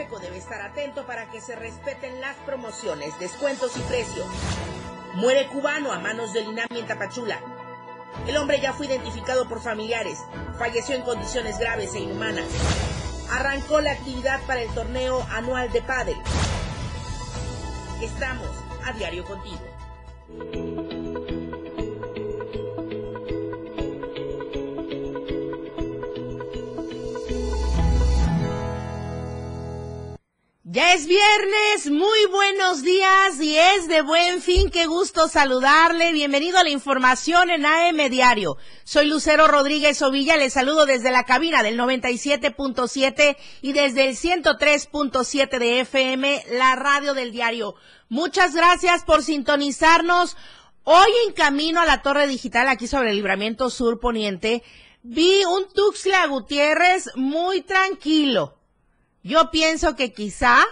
Debe estar atento para que se respeten las promociones, descuentos y precios. Muere cubano a manos del INAMI en Tapachula. El hombre ya fue identificado por familiares, falleció en condiciones graves e inhumanas. Arrancó la actividad para el torneo anual de pádel. Estamos a diario contigo. Es viernes, muy buenos días y es de buen fin, qué gusto saludarle. Bienvenido a la información en AM Diario. Soy Lucero Rodríguez Ovilla, le saludo desde la cabina del 97.7 y desde el 103.7 de FM, la radio del diario. Muchas gracias por sintonizarnos. Hoy en camino a la torre digital aquí sobre el libramiento sur poniente, vi un Tuxtla Gutiérrez muy tranquilo yo pienso que quizá,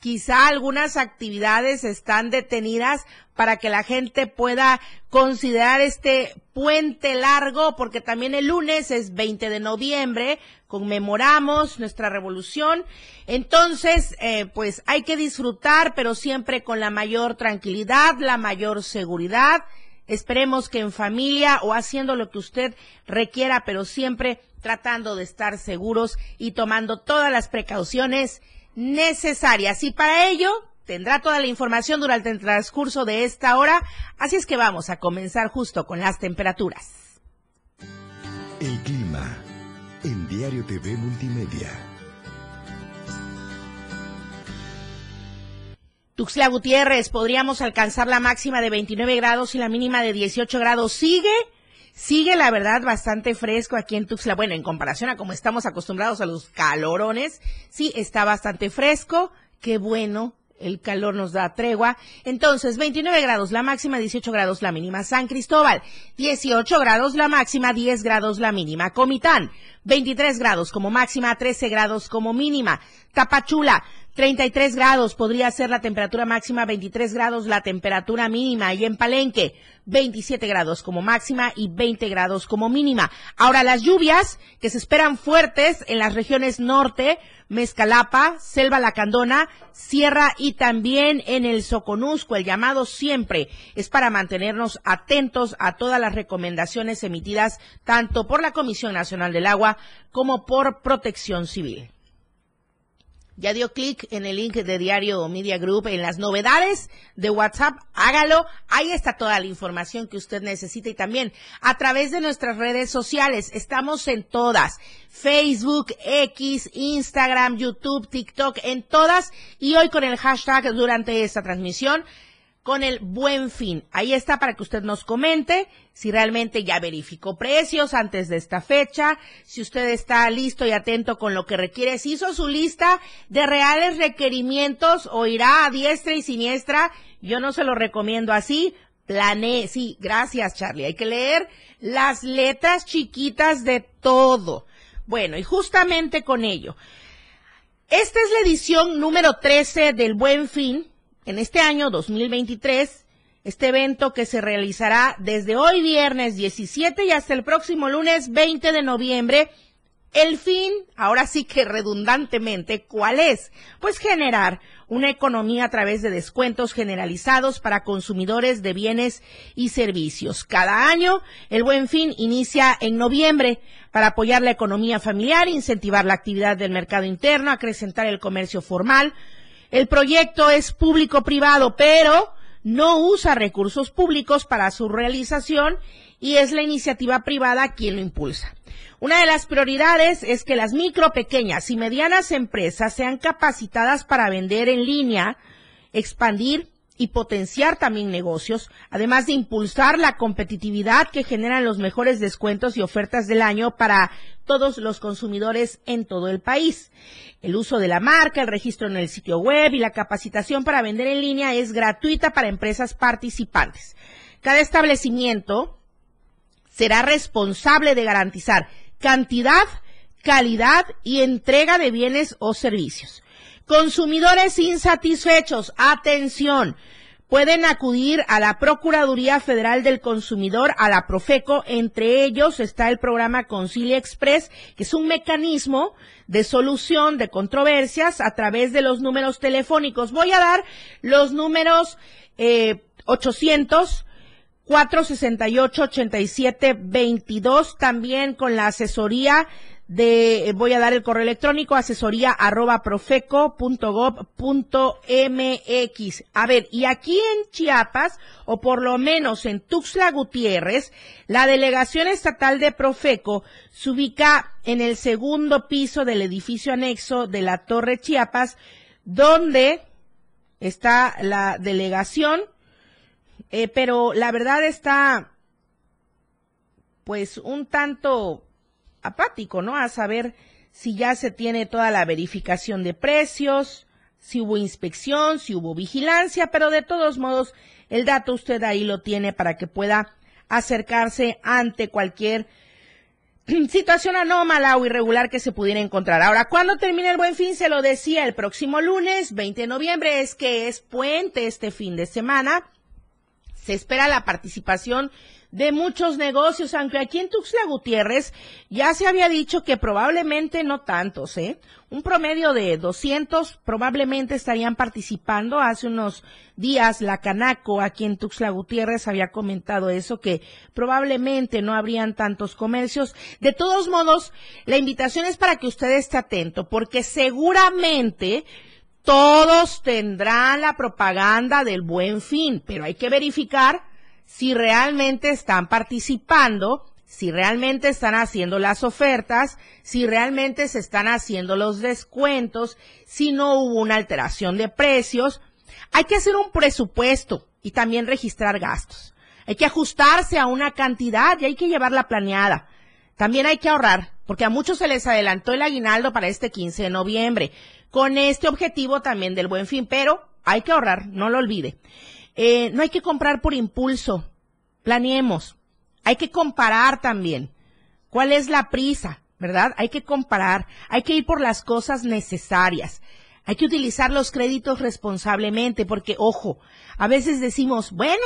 quizá algunas actividades están detenidas para que la gente pueda considerar este puente largo, porque también el lunes es 20 de noviembre, conmemoramos nuestra revolución. Entonces, eh, pues hay que disfrutar, pero siempre con la mayor tranquilidad, la mayor seguridad. Esperemos que en familia o haciendo lo que usted requiera, pero siempre tratando de estar seguros y tomando todas las precauciones necesarias. Y para ello tendrá toda la información durante el transcurso de esta hora, así es que vamos a comenzar justo con las temperaturas. El clima en Diario TV Multimedia. Tuxtla Gutiérrez, podríamos alcanzar la máxima de 29 grados y la mínima de 18 grados. ¿Sigue? Sigue, la verdad, bastante fresco aquí en Tuxtla. Bueno, en comparación a como estamos acostumbrados a los calorones, sí, está bastante fresco. Qué bueno, el calor nos da tregua. Entonces, 29 grados la máxima, 18 grados la mínima. San Cristóbal, 18 grados la máxima, 10 grados la mínima. Comitán, 23 grados como máxima, 13 grados como mínima. Tapachula, 33 grados podría ser la temperatura máxima, 23 grados la temperatura mínima y en Palenque 27 grados como máxima y 20 grados como mínima. Ahora las lluvias que se esperan fuertes en las regiones norte, Mezcalapa, Selva Lacandona, Sierra y también en el Soconusco. El llamado siempre es para mantenernos atentos a todas las recomendaciones emitidas tanto por la Comisión Nacional del Agua como por Protección Civil. Ya dio clic en el link de Diario Media Group en las novedades de WhatsApp. Hágalo. Ahí está toda la información que usted necesita y también a través de nuestras redes sociales. Estamos en todas. Facebook, X, Instagram, YouTube, TikTok, en todas. Y hoy con el hashtag durante esta transmisión con el buen fin. Ahí está para que usted nos comente si realmente ya verificó precios antes de esta fecha, si usted está listo y atento con lo que requiere, si hizo su lista de reales requerimientos o irá a diestra y siniestra, yo no se lo recomiendo así. Planee, sí, gracias Charlie, hay que leer las letras chiquitas de todo. Bueno, y justamente con ello, esta es la edición número 13 del Buen Fin, en este año 2023, este evento que se realizará desde hoy viernes 17 y hasta el próximo lunes 20 de noviembre, el fin, ahora sí que redundantemente, ¿cuál es? Pues generar una economía a través de descuentos generalizados para consumidores de bienes y servicios. Cada año, el Buen Fin inicia en noviembre para apoyar la economía familiar, incentivar la actividad del mercado interno, acrecentar el comercio formal, el proyecto es público-privado, pero no usa recursos públicos para su realización y es la iniciativa privada quien lo impulsa. Una de las prioridades es que las micro, pequeñas y medianas empresas sean capacitadas para vender en línea, expandir y potenciar también negocios, además de impulsar la competitividad que generan los mejores descuentos y ofertas del año para todos los consumidores en todo el país. El uso de la marca, el registro en el sitio web y la capacitación para vender en línea es gratuita para empresas participantes. Cada establecimiento será responsable de garantizar cantidad, calidad y entrega de bienes o servicios. Consumidores insatisfechos, atención. pueden acudir a la Procuraduría Federal del Consumidor, a la Profeco. Entre ellos está el programa Concilia Express, que es un mecanismo de solución de controversias a través de los números telefónicos. Voy a dar los números eh, 800 468 8722 también con la asesoría de, voy a dar el correo electrónico, asesoría arroba profeco.gov.mx. A ver, y aquí en Chiapas, o por lo menos en Tuxtla Gutiérrez, la delegación estatal de Profeco se ubica en el segundo piso del edificio anexo de la Torre Chiapas, donde está la delegación, eh, pero la verdad está, pues, un tanto apático, ¿no? A saber si ya se tiene toda la verificación de precios, si hubo inspección, si hubo vigilancia, pero de todos modos, el dato usted ahí lo tiene para que pueda acercarse ante cualquier situación anómala o irregular que se pudiera encontrar. Ahora, ¿cuándo termina el buen fin? Se lo decía el próximo lunes, 20 de noviembre, es que es puente este fin de semana. Se espera la participación de muchos negocios, aunque aquí en Tuxtla Gutiérrez ya se había dicho que probablemente no tantos, ¿eh? Un promedio de 200 probablemente estarían participando. Hace unos días la Canaco aquí en Tuxtla Gutiérrez había comentado eso, que probablemente no habrían tantos comercios. De todos modos, la invitación es para que usted esté atento, porque seguramente todos tendrán la propaganda del buen fin, pero hay que verificar si realmente están participando, si realmente están haciendo las ofertas, si realmente se están haciendo los descuentos, si no hubo una alteración de precios. Hay que hacer un presupuesto y también registrar gastos. Hay que ajustarse a una cantidad y hay que llevarla planeada. También hay que ahorrar, porque a muchos se les adelantó el aguinaldo para este 15 de noviembre, con este objetivo también del buen fin, pero hay que ahorrar, no lo olvide. Eh, no hay que comprar por impulso. Planeemos. Hay que comparar también. ¿Cuál es la prisa? ¿Verdad? Hay que comparar. Hay que ir por las cosas necesarias. Hay que utilizar los créditos responsablemente porque, ojo, a veces decimos, bueno,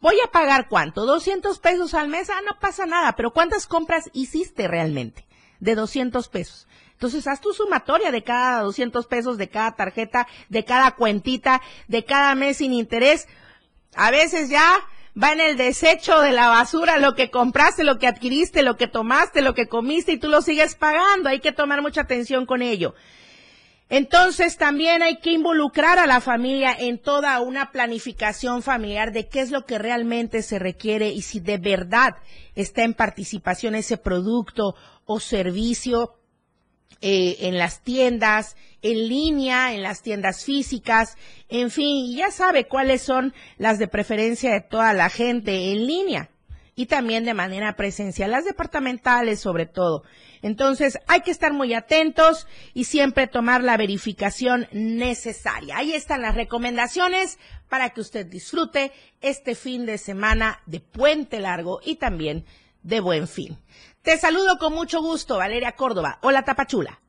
voy a pagar cuánto, 200 pesos al mes, ah, no pasa nada, pero ¿cuántas compras hiciste realmente de 200 pesos? Entonces, haz tu sumatoria de cada 200 pesos, de cada tarjeta, de cada cuentita, de cada mes sin interés. A veces ya va en el desecho de la basura lo que compraste, lo que adquiriste, lo que tomaste, lo que comiste y tú lo sigues pagando. Hay que tomar mucha atención con ello. Entonces también hay que involucrar a la familia en toda una planificación familiar de qué es lo que realmente se requiere y si de verdad está en participación ese producto o servicio eh, en las tiendas, en línea, en las tiendas físicas, en fin, ya sabe cuáles son las de preferencia de toda la gente en línea y también de manera presencial, las departamentales sobre todo. Entonces hay que estar muy atentos y siempre tomar la verificación necesaria. Ahí están las recomendaciones para que usted disfrute este fin de semana de puente largo y también de buen fin. Te saludo con mucho gusto, Valeria Córdoba. Hola, Tapachula.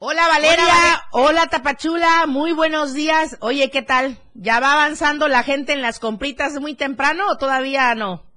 Hola Valeria, hola, Tapachula, muy buenos días. Oye, ¿qué tal? ¿Ya va avanzando la gente en las compritas muy temprano o todavía no?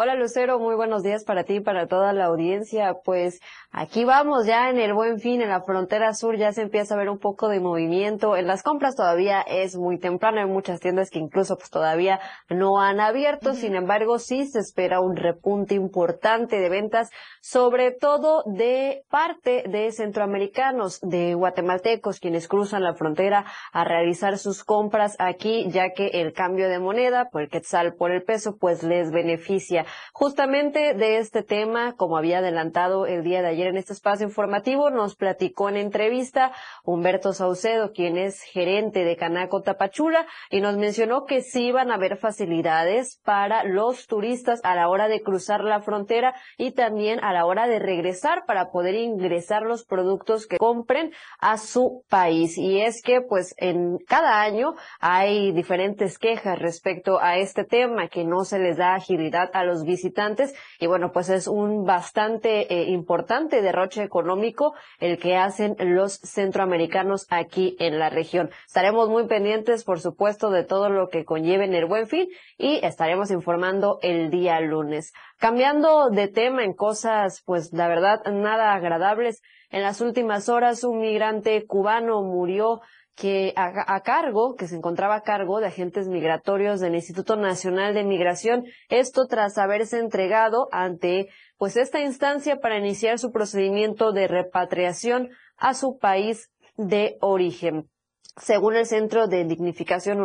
Hola Lucero, muy buenos días para ti y para toda la audiencia. Pues aquí vamos ya en el buen fin, en la frontera sur ya se empieza a ver un poco de movimiento. En las compras todavía es muy temprano, hay muchas tiendas que incluso pues todavía no han abierto, sin embargo sí se espera un repunte importante de ventas, sobre todo de parte de centroamericanos, de guatemaltecos, quienes cruzan la frontera a realizar sus compras aquí, ya que el cambio de moneda por el quetzal por el peso pues les beneficia. Justamente de este tema, como había adelantado el día de ayer en este espacio informativo, nos platicó en entrevista Humberto Saucedo, quien es gerente de Canaco Tapachula, y nos mencionó que sí iban a haber facilidades para los turistas a la hora de cruzar la frontera y también a la hora de regresar para poder ingresar los productos que compren a su país. Y es que, pues, en cada año hay diferentes quejas respecto a este tema, que no se les da agilidad a los visitantes y bueno, pues es un bastante eh, importante derroche económico el que hacen los centroamericanos aquí en la región. Estaremos muy pendientes, por supuesto, de todo lo que conlleve en el Buen Fin y estaremos informando el día lunes. Cambiando de tema en cosas, pues la verdad, nada agradables. En las últimas horas, un migrante cubano murió que a, cargo, que se encontraba a cargo de agentes migratorios del Instituto Nacional de Migración, esto tras haberse entregado ante pues esta instancia para iniciar su procedimiento de repatriación a su país de origen. Según el Centro de Dignificación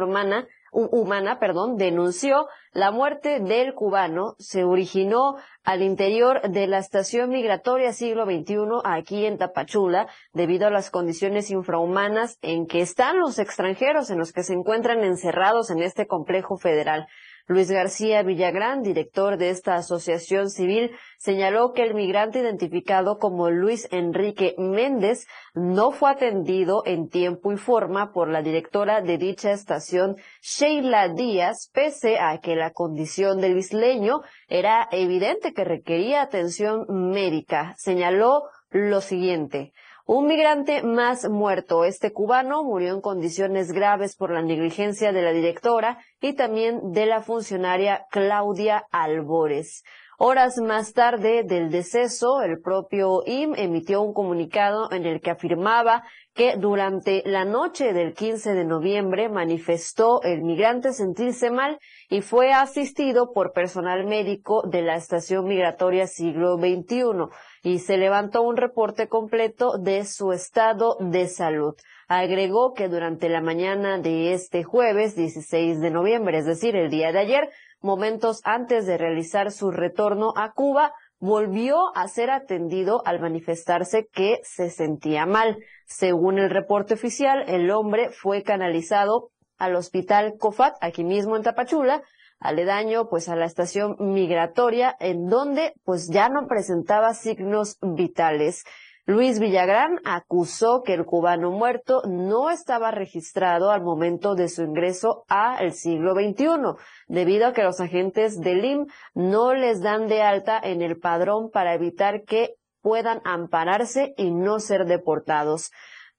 Humana, perdón, denunció la muerte del cubano se originó al interior de la estación migratoria siglo XXI aquí en Tapachula debido a las condiciones infrahumanas en que están los extranjeros en los que se encuentran encerrados en este complejo federal. Luis García Villagrán, director de esta asociación civil, señaló que el migrante identificado como Luis Enrique Méndez no fue atendido en tiempo y forma por la directora de dicha estación, Sheila Díaz, pese a que la condición del isleño era evidente que requería atención médica. Señaló lo siguiente. Un migrante más muerto. Este cubano murió en condiciones graves por la negligencia de la directora y también de la funcionaria Claudia Albores. Horas más tarde del deceso, el propio IM emitió un comunicado en el que afirmaba que durante la noche del 15 de noviembre manifestó el migrante sentirse mal y fue asistido por personal médico de la estación migratoria siglo XXI y se levantó un reporte completo de su estado de salud. Agregó que durante la mañana de este jueves 16 de noviembre, es decir, el día de ayer, momentos antes de realizar su retorno a Cuba, volvió a ser atendido al manifestarse que se sentía mal. Según el reporte oficial, el hombre fue canalizado al hospital COFAT, aquí mismo en Tapachula, aledaño pues a la estación migratoria en donde pues ya no presentaba signos vitales. Luis Villagrán acusó que el cubano muerto no estaba registrado al momento de su ingreso a el siglo XXI, debido a que los agentes del IM no les dan de alta en el padrón para evitar que puedan ampararse y no ser deportados.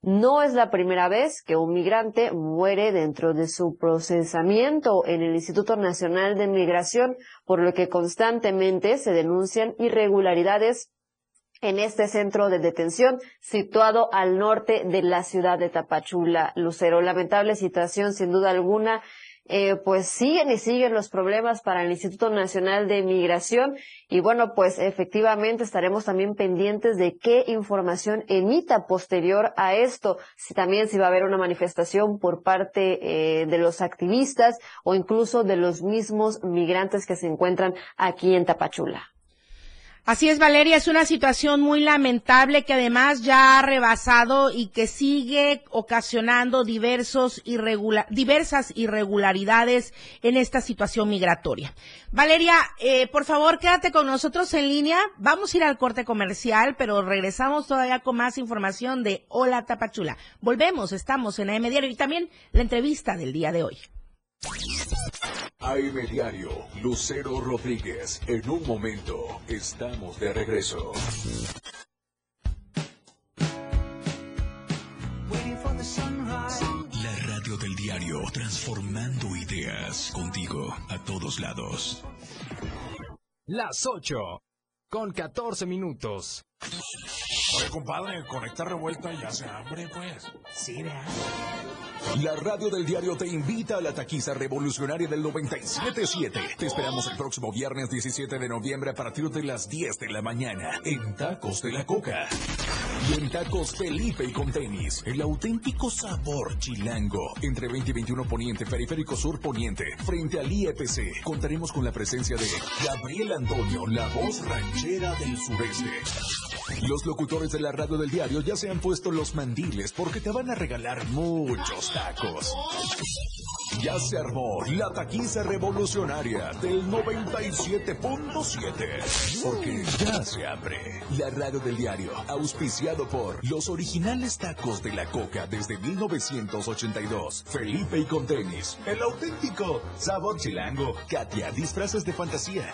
No es la primera vez que un migrante muere dentro de su procesamiento en el Instituto Nacional de Migración, por lo que constantemente se denuncian irregularidades en este centro de detención situado al norte de la ciudad de Tapachula. Lucero, lamentable situación sin duda alguna eh, pues siguen y siguen los problemas para el Instituto Nacional de Migración y bueno, pues efectivamente estaremos también pendientes de qué información emita posterior a esto, si también si va a haber una manifestación por parte eh, de los activistas o incluso de los mismos migrantes que se encuentran aquí en Tapachula. Así es, Valeria, es una situación muy lamentable que además ya ha rebasado y que sigue ocasionando diversos diversas irregularidades en esta situación migratoria. Valeria, eh, por favor, quédate con nosotros en línea. Vamos a ir al corte comercial, pero regresamos todavía con más información de Hola Tapachula. Volvemos, estamos en AM Diario y también la entrevista del día de hoy. AM Diario, Lucero Rodríguez. En un momento, estamos de regreso. La radio del diario, transformando ideas contigo a todos lados. Las 8, con 14 minutos. Oye, compadre, conecta revuelta y hace hambre, pues. Sí, ¿verdad? La radio del diario te invita a la taquiza revolucionaria del 977. Te esperamos el próximo viernes 17 de noviembre a partir de las 10 de la mañana en Tacos de la Coca. Y en Tacos Felipe y con tenis, el auténtico sabor chilango. Entre 20 y 21 Poniente, Periférico Sur Poniente, frente al IEPC, contaremos con la presencia de Gabriel Antonio, la voz ranchera del sureste. Los locutores de la radio del diario ya se han puesto los mandiles porque te van a regalar muchos tacos. Ya se armó la taquiza revolucionaria del 97.7. Porque ya se abre. La radio del diario, auspiciado por los originales tacos de la coca desde 1982. Felipe y con tenis. El auténtico sabor chilango. Katia, disfraces de fantasía.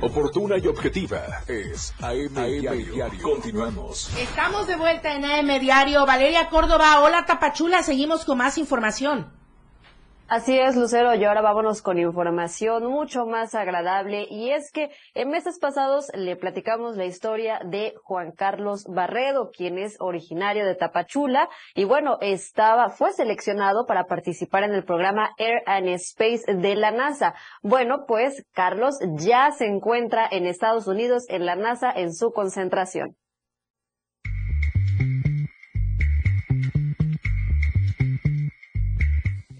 Oportuna y objetiva es AM, Diario. Continuamos. Estamos de vuelta en AM Diario. Valeria Córdoba, hola Tapachula, seguimos con más información. Así es, Lucero, y ahora vámonos con información mucho más agradable. Y es que en meses pasados le platicamos la historia de Juan Carlos Barredo, quien es originario de Tapachula. Y bueno, estaba, fue seleccionado para participar en el programa Air and Space de la NASA. Bueno, pues Carlos ya se encuentra en Estados Unidos, en la NASA, en su concentración.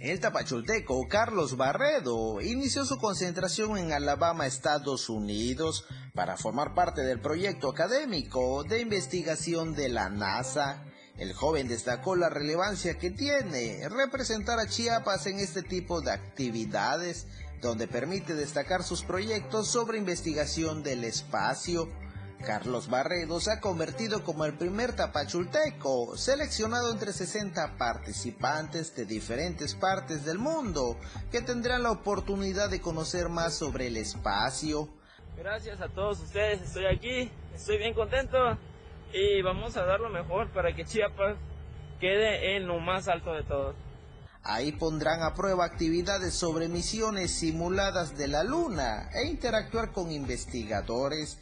El tapachulteco Carlos Barredo inició su concentración en Alabama, Estados Unidos, para formar parte del proyecto académico de investigación de la NASA. El joven destacó la relevancia que tiene representar a Chiapas en este tipo de actividades, donde permite destacar sus proyectos sobre investigación del espacio. Carlos Barredo se ha convertido como el primer tapachulteco seleccionado entre 60 participantes de diferentes partes del mundo que tendrán la oportunidad de conocer más sobre el espacio. Gracias a todos ustedes, estoy aquí, estoy bien contento y vamos a dar lo mejor para que Chiapas quede en lo más alto de todos. Ahí pondrán a prueba actividades sobre misiones simuladas de la Luna e interactuar con investigadores,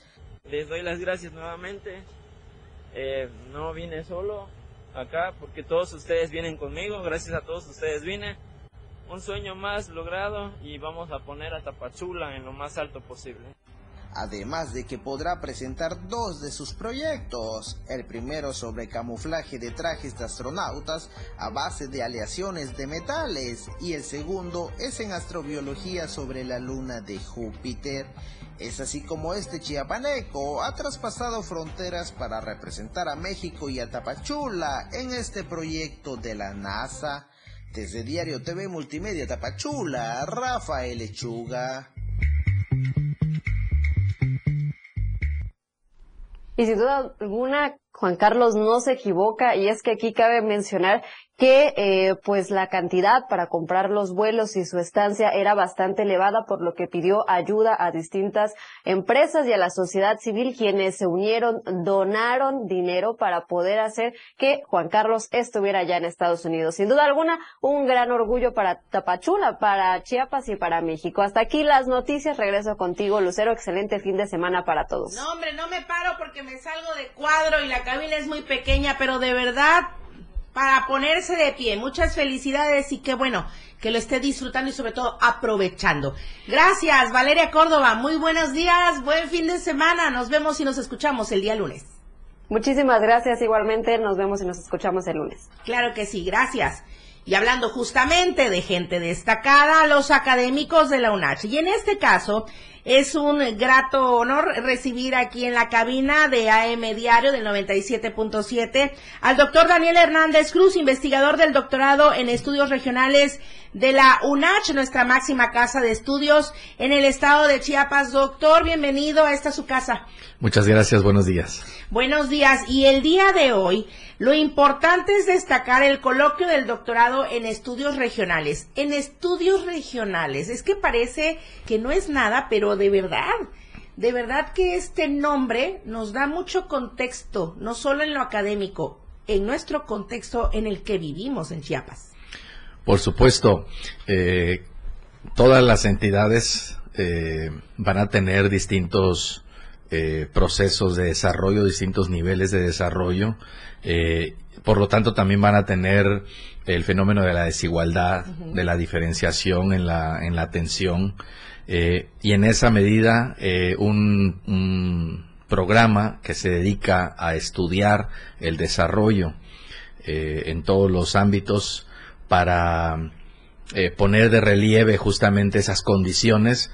les doy las gracias nuevamente. Eh, no vine solo acá porque todos ustedes vienen conmigo. Gracias a todos ustedes vine. Un sueño más logrado y vamos a poner a Tapachula en lo más alto posible. Además de que podrá presentar dos de sus proyectos, el primero sobre camuflaje de trajes de astronautas a base de aleaciones de metales y el segundo es en astrobiología sobre la luna de Júpiter. Es así como este chiapaneco ha traspasado fronteras para representar a México y a Tapachula en este proyecto de la NASA. Desde Diario TV Multimedia Tapachula, Rafael Lechuga. Y sin duda alguna, Juan Carlos no se equivoca y es que aquí cabe mencionar que eh, pues la cantidad para comprar los vuelos y su estancia era bastante elevada, por lo que pidió ayuda a distintas empresas y a la sociedad civil, quienes se unieron, donaron dinero para poder hacer que Juan Carlos estuviera ya en Estados Unidos. Sin duda alguna, un gran orgullo para Tapachula, para Chiapas y para México. Hasta aquí las noticias. Regreso contigo, Lucero. Excelente fin de semana para todos. No, hombre, no me paro porque me salgo de cuadro y la cabina es muy pequeña, pero de verdad para ponerse de pie. Muchas felicidades y qué bueno que lo esté disfrutando y sobre todo aprovechando. Gracias, Valeria Córdoba. Muy buenos días, buen fin de semana. Nos vemos y nos escuchamos el día lunes. Muchísimas gracias igualmente. Nos vemos y nos escuchamos el lunes. Claro que sí, gracias. Y hablando justamente de gente destacada, los académicos de la UNACH. Y en este caso, Es un grato honor recibir aquí en la cabina de AM Diario del 97.7 al doctor Daniel Hernández Cruz, investigador del doctorado en estudios regionales de la UNACH, nuestra máxima casa de estudios en el estado de Chiapas. Doctor, bienvenido a esta su casa. Muchas gracias, buenos días. Buenos días. Y el día de hoy, lo importante es destacar el coloquio del doctorado en estudios regionales. En estudios regionales, es que parece que no es nada, pero de verdad, de verdad que este nombre nos da mucho contexto, no solo en lo académico, en nuestro contexto en el que vivimos en Chiapas. Por supuesto, eh, todas las entidades eh, van a tener distintos eh, procesos de desarrollo, distintos niveles de desarrollo. por lo tanto, también van a tener el fenómeno de la desigualdad, de la diferenciación en la, en la atención. y en esa medida, un, un, programa que se dedica a estudiar el desarrollo en todos los ámbitos para eh, poner de relieve justamente esas condiciones,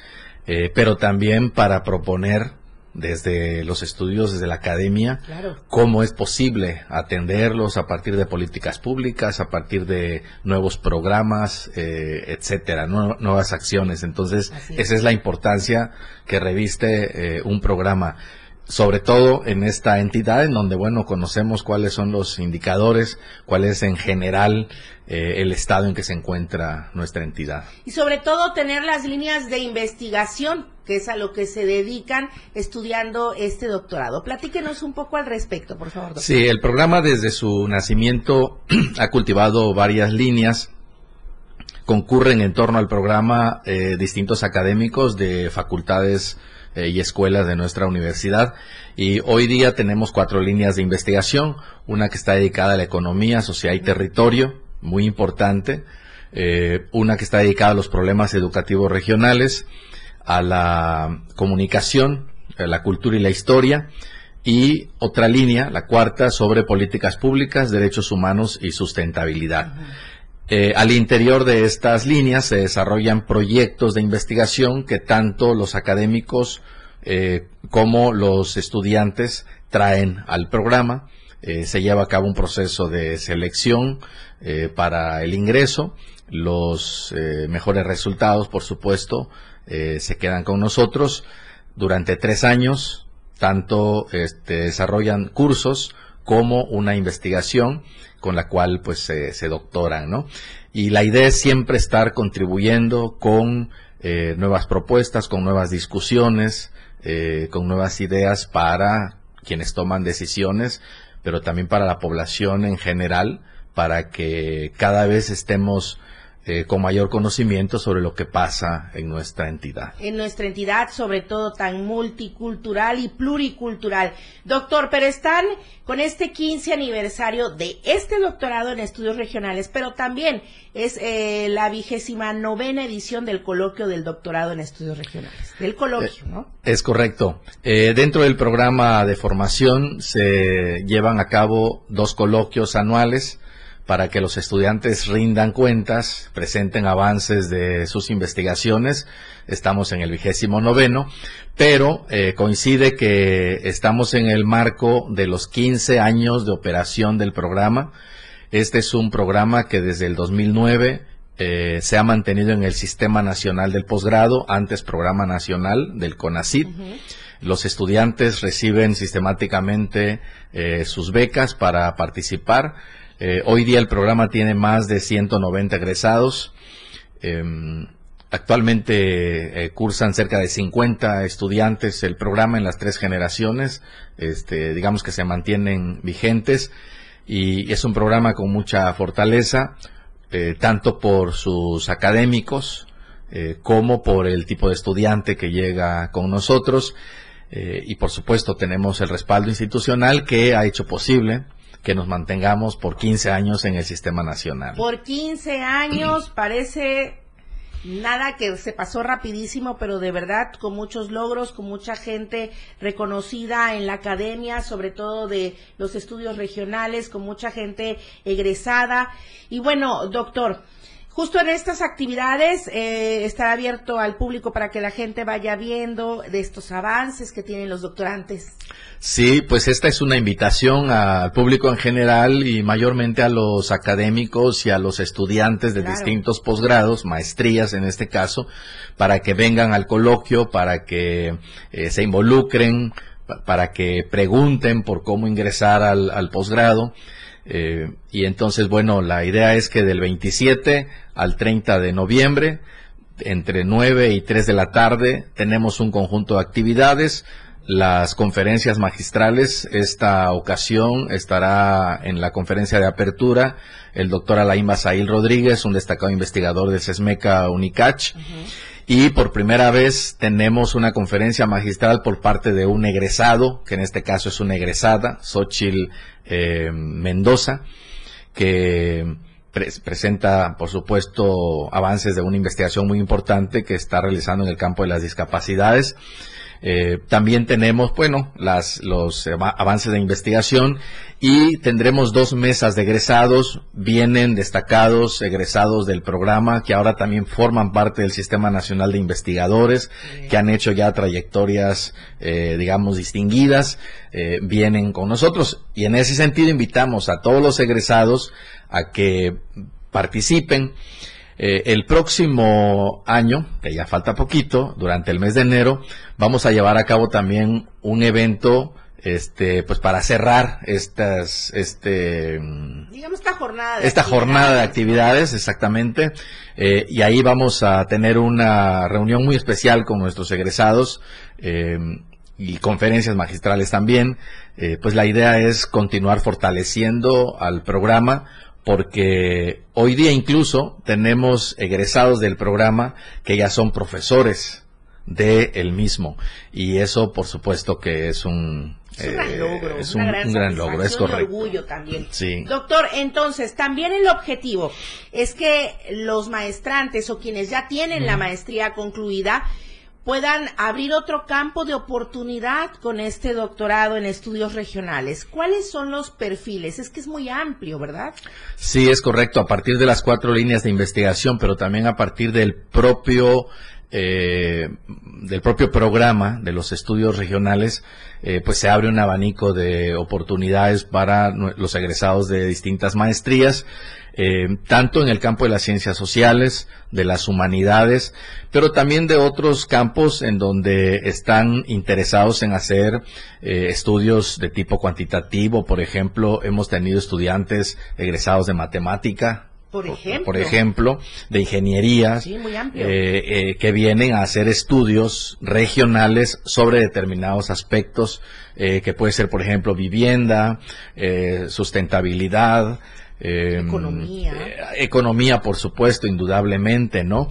eh, pero también para proponer desde los estudios, desde la academia, cómo es posible atenderlos a partir de políticas públicas, a partir de nuevos programas, eh, etcétera, nuevas acciones. Entonces, esa es. la importancia que reviste un programa sobre todo en esta entidad en donde, bueno, conocemos cuáles son los indicadores, cuál es en general eh, el estado en que se encuentra nuestra entidad. Y sobre todo tener las líneas de investigación, que es a lo que se dedican estudiando este doctorado. Platíquenos un poco al respecto, por favor. Doctor. Sí, el programa desde su nacimiento ha cultivado varias líneas. Concurren en torno al programa eh, distintos académicos de facultades eh, y escuelas de nuestra universidad. Y hoy día tenemos cuatro líneas de investigación, una que está dedicada a la economía, sociedad y territorio, muy importante, eh, una que está dedicada a los problemas educativos regionales, a la comunicación, a la cultura y la historia, y otra línea, la cuarta, sobre políticas públicas, derechos humanos y sustentabilidad. Eh, al interior de estas líneas se desarrollan proyectos de investigación que tanto los académicos eh, como los estudiantes traen al programa. Eh, se lleva a cabo un proceso de selección para el ingreso. Los mejores resultados, por supuesto, se quedan con nosotros. Durante tres años, tanto este, desarrollan cursos como una investigación con la cual pues se, doctoran, ¿no? Y la idea es siempre estar contribuyendo con eh, nuevas propuestas, con nuevas discusiones, eh, con nuevas ideas para quienes toman decisiones, pero también para la población en general, para que cada vez estemos eh, con mayor conocimiento sobre lo que pasa en nuestra entidad. En nuestra entidad, sobre todo tan multicultural y pluricultural. Doctor, pero están con este 15 aniversario de este doctorado en estudios regionales, pero también es eh, la vigésima novena edición del coloquio del doctorado en estudios regionales. Del coloquio, ¿no? Eh, es correcto. dentro del programa de formación se llevan a cabo dos coloquios anuales para que los estudiantes rindan cuentas, presenten avances de sus investigaciones. Estamos en el vigésimo noveno, pero eh, coincide que estamos en el marco de los 15 años de operación del programa. Este es un programa que desde el 2009 eh, se ha mantenido en el Sistema Nacional del Posgrado, antes Programa Nacional del CONACID. Los estudiantes reciben sistemáticamente eh, sus becas para participar eh, hoy día el programa tiene más de 190 egresados. Em, actualmente eh, cursan cerca de 50 estudiantes el programa en las tres generaciones. Este, digamos que se mantienen vigentes y es un programa con mucha fortaleza, eh, tanto por sus académicos como por el tipo de estudiante que llega con nosotros. y por supuesto tenemos el respaldo institucional que ha hecho posible que nos mantengamos por 15 años en el sistema nacional. Por 15 años parece nada que se pasó rapidísimo, pero de verdad con muchos logros, con mucha gente reconocida en la academia, sobre todo de los estudios regionales, con mucha gente egresada. Y bueno, doctor, Justo en estas actividades eh, está abierto al público para que la gente vaya viendo de estos avances que tienen los doctorantes. Sí, pues esta es una invitación al público en general y mayormente a los académicos y a los estudiantes de distintos posgrados, maestrías en este caso, para que vengan al coloquio, para que eh, se involucren, para que pregunten por cómo ingresar al posgrado. Eh, y entonces, bueno, la idea es que del 27 al 30 de noviembre, entre 9 y 3 de la tarde, tenemos un conjunto de actividades. Las conferencias magistrales, esta ocasión estará en la conferencia de apertura el doctor Alain Basail Rodríguez, un destacado investigador de SESMECA UNICACH. Y por primera vez tenemos una conferencia magistral por parte de un egresado, que en este caso es una egresada, Xochil eh, Mendoza, que presenta, por supuesto, avances de una investigación muy importante que está realizando en el campo de las discapacidades. Eh, también tenemos, bueno, las, los avances de investigación y tendremos dos mesas de egresados. Vienen destacados egresados del programa que ahora también forman parte del Sistema Nacional de Investigadores, que han hecho ya trayectorias, eh, digamos, distinguidas, eh, vienen con nosotros. Y en ese sentido invitamos a todos los egresados a que participen. Eh, el próximo año, que ya falta poquito, durante el mes de enero, vamos a llevar a cabo también un evento este pues para cerrar estas este digamos esta jornada de esta jornada de actividades exactamente eh, y ahí vamos a tener una reunión muy especial con nuestros egresados eh, y conferencias magistrales también pues la idea es continuar fortaleciendo al programa porque hoy día incluso tenemos egresados del programa que ya son profesores de el mismo y eso por supuesto que es un es un gran logro, es un, gran, logro, es correcto. orgullo también. Sí. Doctor, entonces, también el objetivo es que los maestrantes o quienes ya tienen la maestría concluida puedan abrir otro campo de oportunidad con este doctorado en estudios regionales. ¿Cuáles son los perfiles? Es que es muy amplio, ¿verdad? Sí, es correcto, a partir de las cuatro líneas de investigación, pero también a partir del propio eh, del propio programa de los estudios regionales, eh, pues se abre un abanico de oportunidades para los egresados de distintas maestrías, eh, tanto en el campo de las ciencias sociales, de las humanidades, pero también de otros campos en donde están interesados en hacer estudios de tipo cuantitativo. Por ejemplo, hemos tenido estudiantes egresados de matemática, por ejemplo, por ejemplo de ingenierías sí. Eh, eh, que vienen a hacer estudios regionales sobre determinados aspectos eh, que puede ser por ejemplo vivienda sustentabilidad economía. economía por supuesto indudablemente no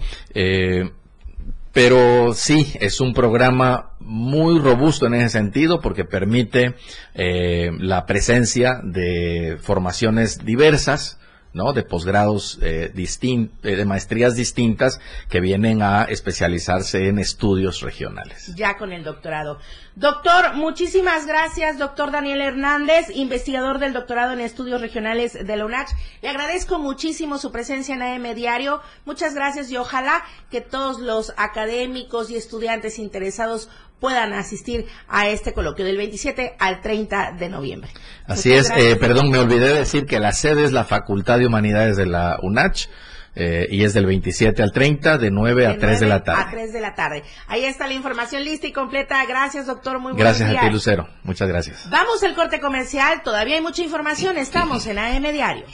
pero sí, es un programa muy robusto en ese sentido porque permite la presencia de formaciones diversas, ¿no? De posgrados eh, eh, de maestrías distintas que vienen a especializarse en estudios regionales. Ya con el doctorado. Doctor, muchísimas gracias, doctor Daniel Hernández, investigador del doctorado en estudios regionales de la UNACH. Le agradezco muchísimo su presencia en AM Diario. Muchas gracias y ojalá que todos los académicos y estudiantes interesados puedan asistir a este coloquio del 27 al 30 de noviembre. Así es, eh, perdón, me olvidé decir que la sede es la Facultad de Humanidades de la UNACH. Eh, y es del 27 al 30, de 9 a 3 de la tarde. A 3 de la tarde. Ahí está la información lista y completa. Gracias, doctor. Muy Gracias a ti, Lucero. Muchas gracias. Vamos al corte comercial. Todavía hay mucha información. Estamos en AM Diario.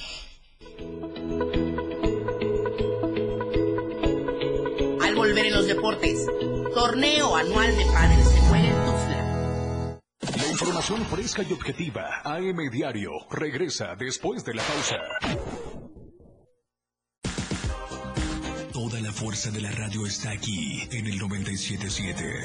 Al volver en los deportes, torneo anual de padres se juega en Tuxtla. La información fresca y objetiva. AM Diario regresa después de la pausa. Toda la fuerza de la radio está aquí en el 977.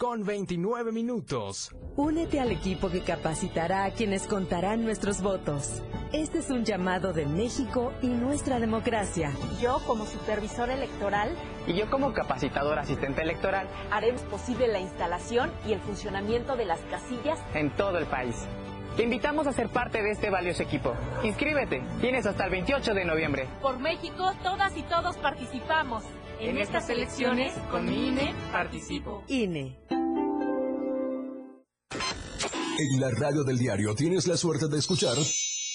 con 29 minutos. Únete al equipo que capacitará a quienes contarán nuestros votos. Este es un llamado de México y nuestra democracia. Yo, como supervisor electoral, y yo como capacitador asistente electoral, haremos posible la instalación y el funcionamiento de las casillas en todo el país. Te invitamos a ser parte de este valioso equipo. Inscríbete. Tienes hasta el 28 de noviembre. Por México, todas y todos participamos. En, estas elecciones, con mi INE, participo. INE. En la radio del diario tienes la suerte de escuchar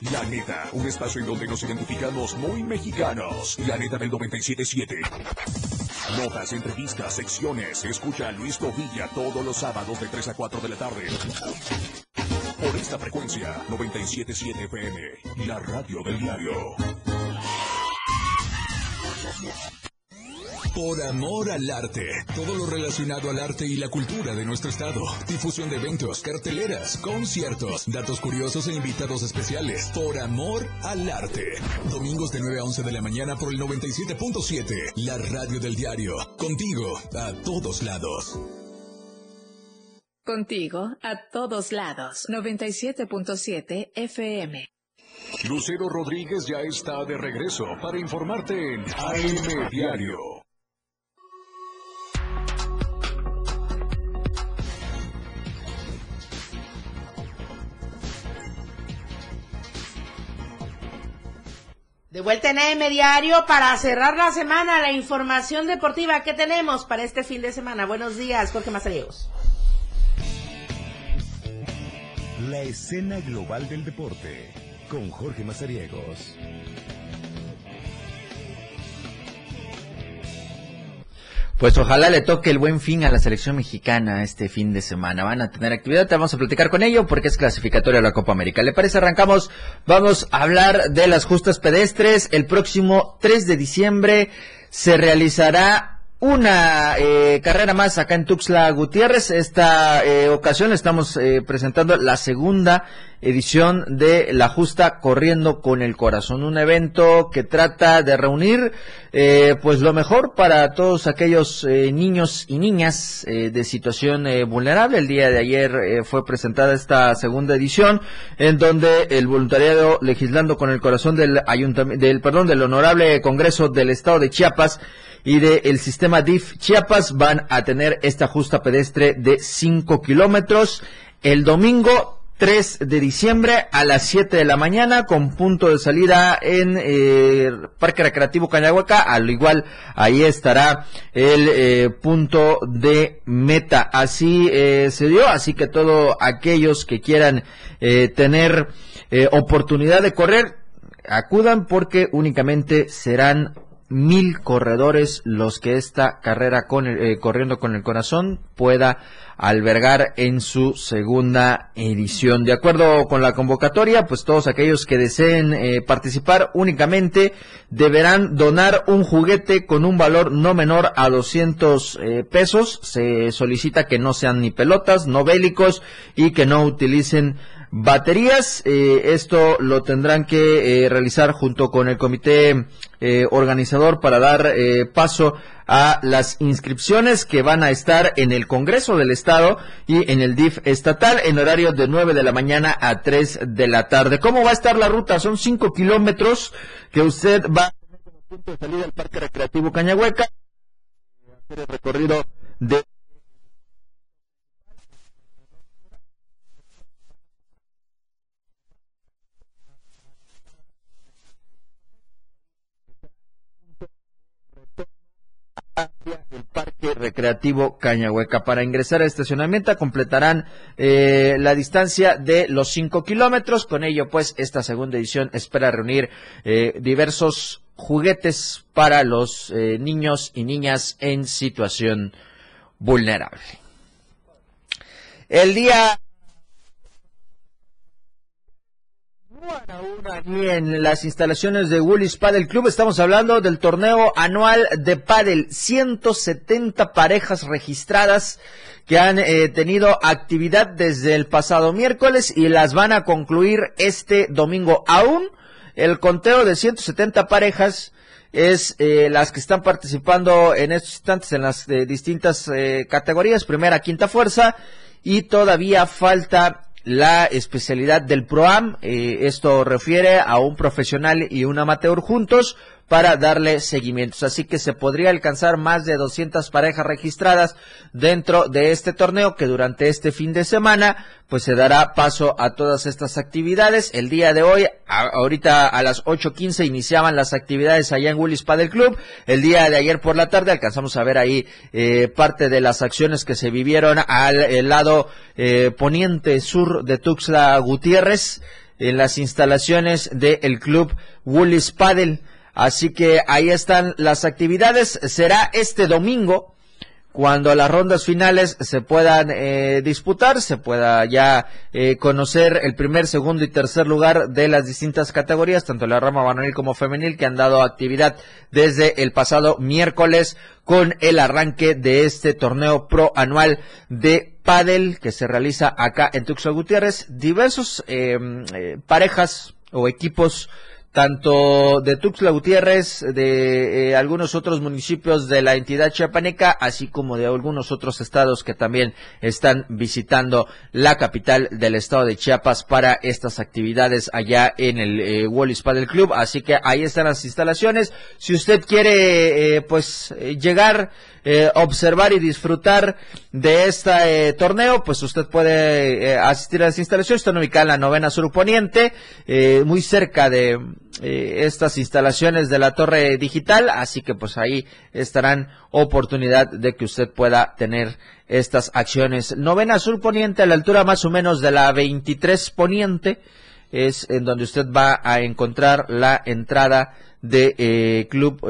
La neta, un espacio en donde nos identificamos muy mexicanos. La neta del 97.7. Notas, entrevistas, secciones. Escucha a Luis Covilla todos los sábados de 3 a 4 de la tarde. Por esta frecuencia, 97.7 FM. La radio del diario. Por amor al arte. Todo lo relacionado al arte y la cultura de nuestro estado. Difusión de eventos, carteleras, conciertos, datos curiosos e invitados especiales. Por amor al arte. Domingos de 9 a 11 de la mañana por el 97.7. La radio del diario. Contigo a todos lados. Contigo a todos lados. 97.7 FM. Lucero Rodríguez ya está de regreso para informarte en AM Diario. De vuelta en AM Diario para cerrar la semana, la información deportiva que tenemos para este fin de semana. Buenos días, Jorge Mazariegos. La escena global del deporte con Jorge Mazariegos. Pues ojalá le toque el buen fin a la selección mexicana este fin de semana. Van a tener actividad, te vamos a platicar con ello porque es clasificatoria a la Copa América. ¿Le parece? Arrancamos. Vamos a hablar de las justas pedestres. El próximo 3 de diciembre se realizará una eh, carrera más acá en Tuxtla Gutiérrez. Esta eh, ocasión estamos eh, presentando la segunda edición de La Justa Corriendo con el Corazón, un evento que trata de reunir pues lo mejor para todos aquellos niños y niñas de situación vulnerable. El día de ayer fue presentada esta segunda edición en donde el voluntariado legislando con el corazón del ayuntamiento del perdón del honorable Congreso del Estado de Chiapas y del sistema DIF Chiapas van a tener esta justa pedestre de 5 kilómetros el domingo 3 de diciembre a las 7 de la mañana con punto de salida en eh, Parque Recreativo Cañahueca. Al igual, ahí estará el eh, punto de meta. Así eh, se dio, así que todos aquellos que quieran tener oportunidad de correr, acudan porque únicamente serán mil corredores los que esta carrera con eh, corriendo con el corazón pueda albergar en su segunda edición. De acuerdo con la convocatoria, pues todos aquellos que deseen eh, participar únicamente deberán donar un juguete con un valor no menor a 200 eh, pesos. Se solicita que no sean ni pelotas, no bélicos y que no utilicen baterías. Eh, esto lo tendrán que eh, realizar junto con el comité eh, organizador para dar paso a las inscripciones que van a estar en el Congreso del Estado y en el DIF estatal en horario de 9 de la mañana a 3 de la tarde. ¿Cómo va a estar la ruta? Son 5 kilómetros que usted va a tener punto de al Parque Recreativo Cañahueca. El recorrido de Parque Recreativo Cañahueca. Para ingresar al estacionamiento completarán eh, la distancia de los 5 kilómetros. Con ello, pues, esta segunda edición espera reunir eh, diversos juguetes para los eh, niños y niñas en situación vulnerable. El día Aquí en las instalaciones de Woolies Paddle Club estamos hablando del torneo anual de paddle. 170 parejas registradas que han eh, tenido actividad desde el pasado miércoles y las van a concluir este domingo. Aún el conteo de 170 parejas es eh, las que están participando en estos instantes en las eh, distintas categorías, primera, quinta fuerza, y todavía falta la especialidad del PROAM. Eh, esto refiere a un profesional y un amateur juntos para darle seguimientos. Así que se podría alcanzar más de 200 parejas registradas dentro de este torneo que durante este fin de semana pues se dará paso a todas estas actividades. El día de hoy, ahorita a las 8.15 iniciaban las actividades allá en Willis Padel Club. El día de ayer por la tarde alcanzamos a ver ahí eh, parte de las acciones que se vivieron al lado eh, poniente sur de Tuxtla Gutiérrez en las instalaciones del club Willis Padel. Así que ahí están las actividades. Será este domingo cuando las rondas finales se puedan eh, disputar, se pueda ya eh, conocer el primer, segundo y tercer lugar de las distintas categorías, tanto la rama varonil como femenil, que han dado actividad desde el pasado miércoles con el arranque de este torneo pro anual de pádel que se realiza acá en Tuxtla Gutiérrez. Diversos em, eh, parejas o equipos tanto de Tuxtla Gutiérrez, de eh, algunos otros municipios de la entidad chiapaneca, así como de algunos otros estados que también están visitando la capital del estado de Chiapas para estas actividades allá en el eh, Wallis Padel Club. Así que ahí están las instalaciones. Si usted quiere, eh, pues, eh, llegar eh, observar y disfrutar de este torneo, pues usted puede eh, asistir a las instalaciones. Están ubicadas en la novena sur poniente, muy cerca de estas instalaciones de la torre digital, así que pues ahí estarán oportunidad de que usted pueda tener estas acciones. Novena sur poniente a la altura más o menos de la 23 poniente es en donde usted va a encontrar la entrada de Club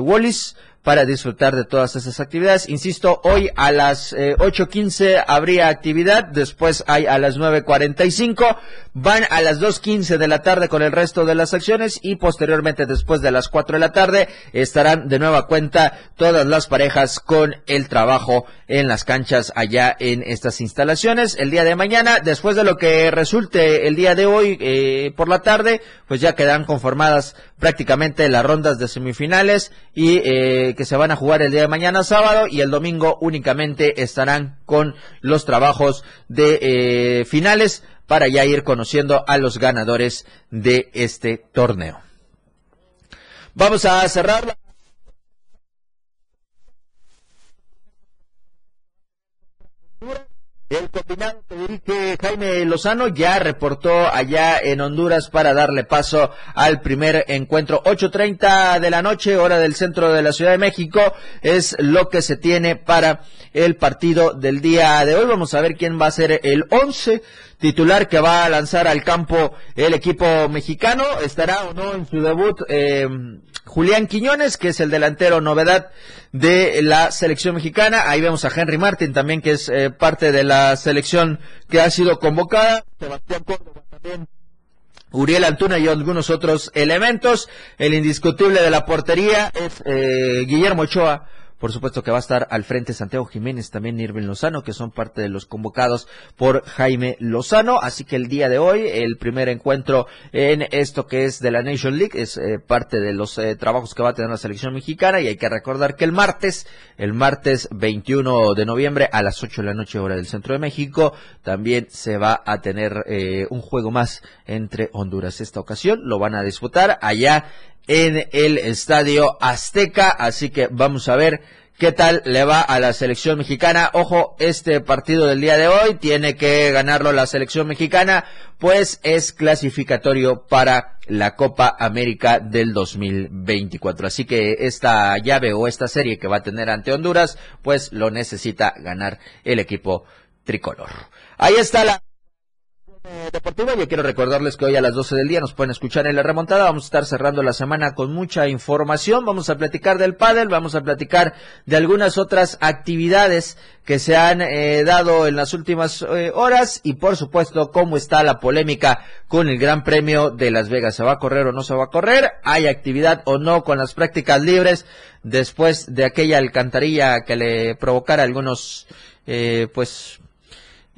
Wallis para disfrutar de todas esas actividades. Insisto, hoy a las eh, 8.15 habría actividad, después hay a las 9.45, van a las 2.15 de la tarde con el resto de las acciones y posteriormente después de las 4 de la tarde estarán de nueva cuenta todas las parejas con el trabajo en las canchas allá en estas instalaciones. El día de mañana, después de lo que resulte el día de hoy eh, por la tarde, pues ya quedan conformadas prácticamente las rondas de semifinales y eh, que se van a jugar el día de mañana sábado y el domingo únicamente estarán con los trabajos de eh, finales para ya ir conociendo a los ganadores de este torneo. Vamos a cerrar. El combinado que dirige Jaime Lozano ya reportó allá en Honduras para darle paso al primer encuentro. 8.30 de la noche, hora del centro de la Ciudad de México, es lo que se tiene para el partido del día de hoy. Vamos a ver quién va a ser el 11 titular que va a lanzar al campo el equipo mexicano. Estará o no en su debut eh, Julián Quiñones, que es el delantero novedad de la selección mexicana. Ahí vemos a Henry Martin también, que es eh, parte de la selección que ha sido convocada. Sebastián Córdoba también. Uriel Antuna y algunos otros elementos. El indiscutible de la portería es eh, Guillermo Ochoa por supuesto que va a estar al frente Santiago Jiménez, también Irving Lozano, que son parte de los convocados por Jaime Lozano. Así que el día de hoy, el primer encuentro en esto que es de la Nation League, es eh, parte de los eh, trabajos que va a tener la selección mexicana. Y hay que recordar que el martes, el martes 21 de noviembre a las 8 de la noche hora del centro de México, también se va a tener eh, un juego más entre Honduras. Esta ocasión lo van a disputar allá en el Estadio Azteca. Así que vamos a ver qué tal le va a la selección mexicana. Ojo, este partido del día de hoy tiene que ganarlo la selección mexicana, pues es clasificatorio para la Copa América del 2024. Así que esta llave o esta serie que va a tener ante Honduras, pues lo necesita ganar el equipo tricolor. Ahí está la deportiva. Yo quiero recordarles que hoy a las 12 del día nos pueden escuchar en la remontada. Vamos a estar cerrando la semana con mucha información. Vamos a platicar del pádel, vamos a platicar de algunas otras actividades que se han eh, dado en las últimas eh, horas y por supuesto cómo está la polémica con el Gran Premio de Las Vegas. ¿Se va a correr o no se va a correr? ¿Hay actividad o no con las prácticas libres después de aquella alcantarilla que le provocara algunos eh, pues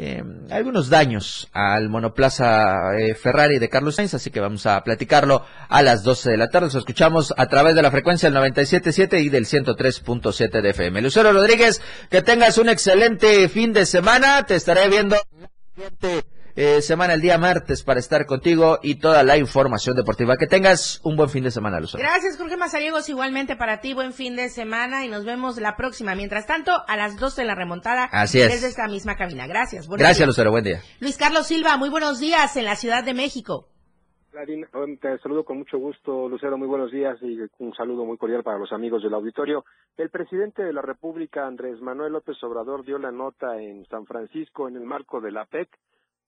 eh, algunos daños al monoplaza eh, Ferrari de Carlos Sainz, así que vamos a platicarlo a las 12 de la tarde. Nos escuchamos a través de la frecuencia del 97.7 y del 103.7 de FM. Lucero Rodríguez, que tengas un excelente fin de semana. Te estaré viendo eh, semana el día martes para estar contigo y toda la información deportiva. Que tengas un buen fin de semana, Lucero. Gracias, Jorge Mazariegos. Igualmente para ti, buen fin de semana y nos vemos la próxima. Mientras tanto, a las 12 de la remontada. Así es. Desde esta misma cabina. Gracias. Buenos Gracias, días. Lucero. Buen día. Luis Carlos Silva, muy buenos días en la Ciudad de México. Clarín, um, te saludo con mucho gusto, Lucero, muy buenos días y un saludo muy cordial para los amigos del auditorio. El presidente de la República, Andrés Manuel López Obrador, dio la nota en San Francisco en el marco de la PEC.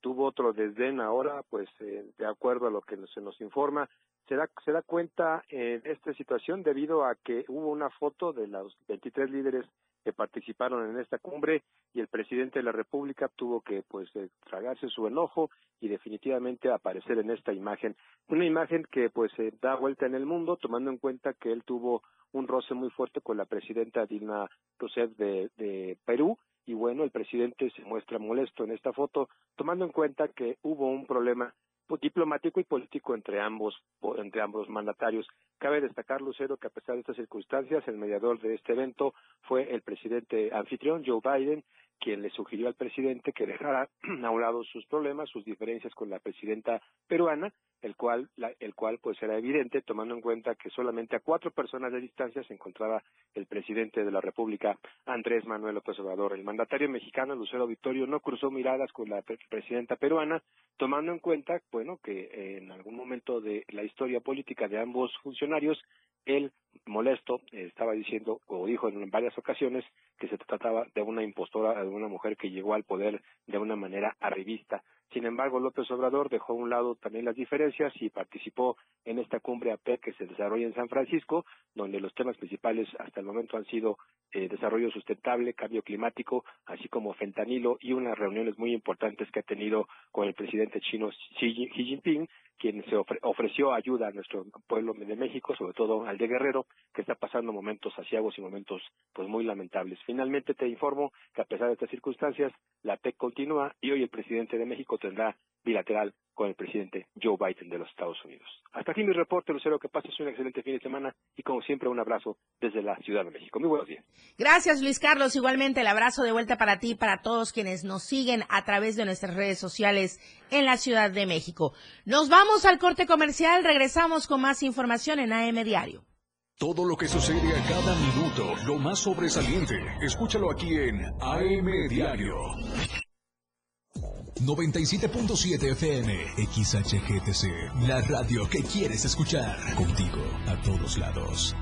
Tuvo otro desdén ahora, pues eh, de acuerdo a lo que se nos informa, se da, se da cuenta en esta situación debido a que hubo una foto de los 23 líderes que participaron en esta cumbre y el presidente de la República tuvo que pues eh, tragarse su enojo y definitivamente aparecer en esta imagen, una imagen que pues se da vuelta en el mundo tomando en cuenta que él tuvo un roce muy fuerte con la presidenta Dilma Rousseff de, de Perú y bueno, el presidente se muestra molesto en esta foto tomando en cuenta que hubo un problema diplomático y político entre ambos entre ambos mandatarios. Cabe destacar, Lucero, que a pesar de estas circunstancias, el mediador de este evento fue el presidente anfitrión, Joe Biden, quien le sugirió al presidente que dejara a un lado sus problemas, sus diferencias con la presidenta peruana, el cual, la, el cual pues era evidente, tomando en cuenta que solamente a cuatro personas de distancia se encontraba el presidente de la República, Andrés Manuel López Obrador. El mandatario mexicano, Lucero Victorio, no cruzó miradas con la pre presidenta peruana, tomando en cuenta, bueno, que en algún momento de la historia política de ambos funcionarios, él molesto eh, estaba diciendo o dijo en varias ocasiones que se trataba de una impostora, de una mujer que llegó al poder de una manera arribista. Sin embargo, López Obrador dejó a un lado también las diferencias y participó en esta cumbre AP que se desarrolla en San Francisco, donde los temas principales hasta el momento han sido eh, desarrollo sustentable, cambio climático, así como fentanilo y unas reuniones muy importantes que ha tenido con el presidente chino Xi Jinping, quien se ofre ofreció ayuda a nuestro pueblo de México, sobre todo al de Guerrero, que está pasando momentos asiagos y momentos pues muy lamentables. Finalmente te informo que a pesar de estas circunstancias, la PEC continúa y hoy el presidente de México tendrá bilateral con el presidente Joe Biden de los Estados Unidos. Hasta aquí mi reporte, Lucero, que pases un excelente fin de semana y como siempre un abrazo desde la Ciudad de México. Muy buenos días. Gracias Luis Carlos, igualmente el abrazo de vuelta para ti y para todos quienes nos siguen a través de nuestras redes sociales en la Ciudad de México. Nos vamos al corte comercial, regresamos con más información en AM Diario. Todo lo que sucede a cada minuto, lo más sobresaliente, escúchalo aquí en AM Diario. 97.7 FM, XHGTC, la radio que quieres escuchar. Contigo, a todos lados.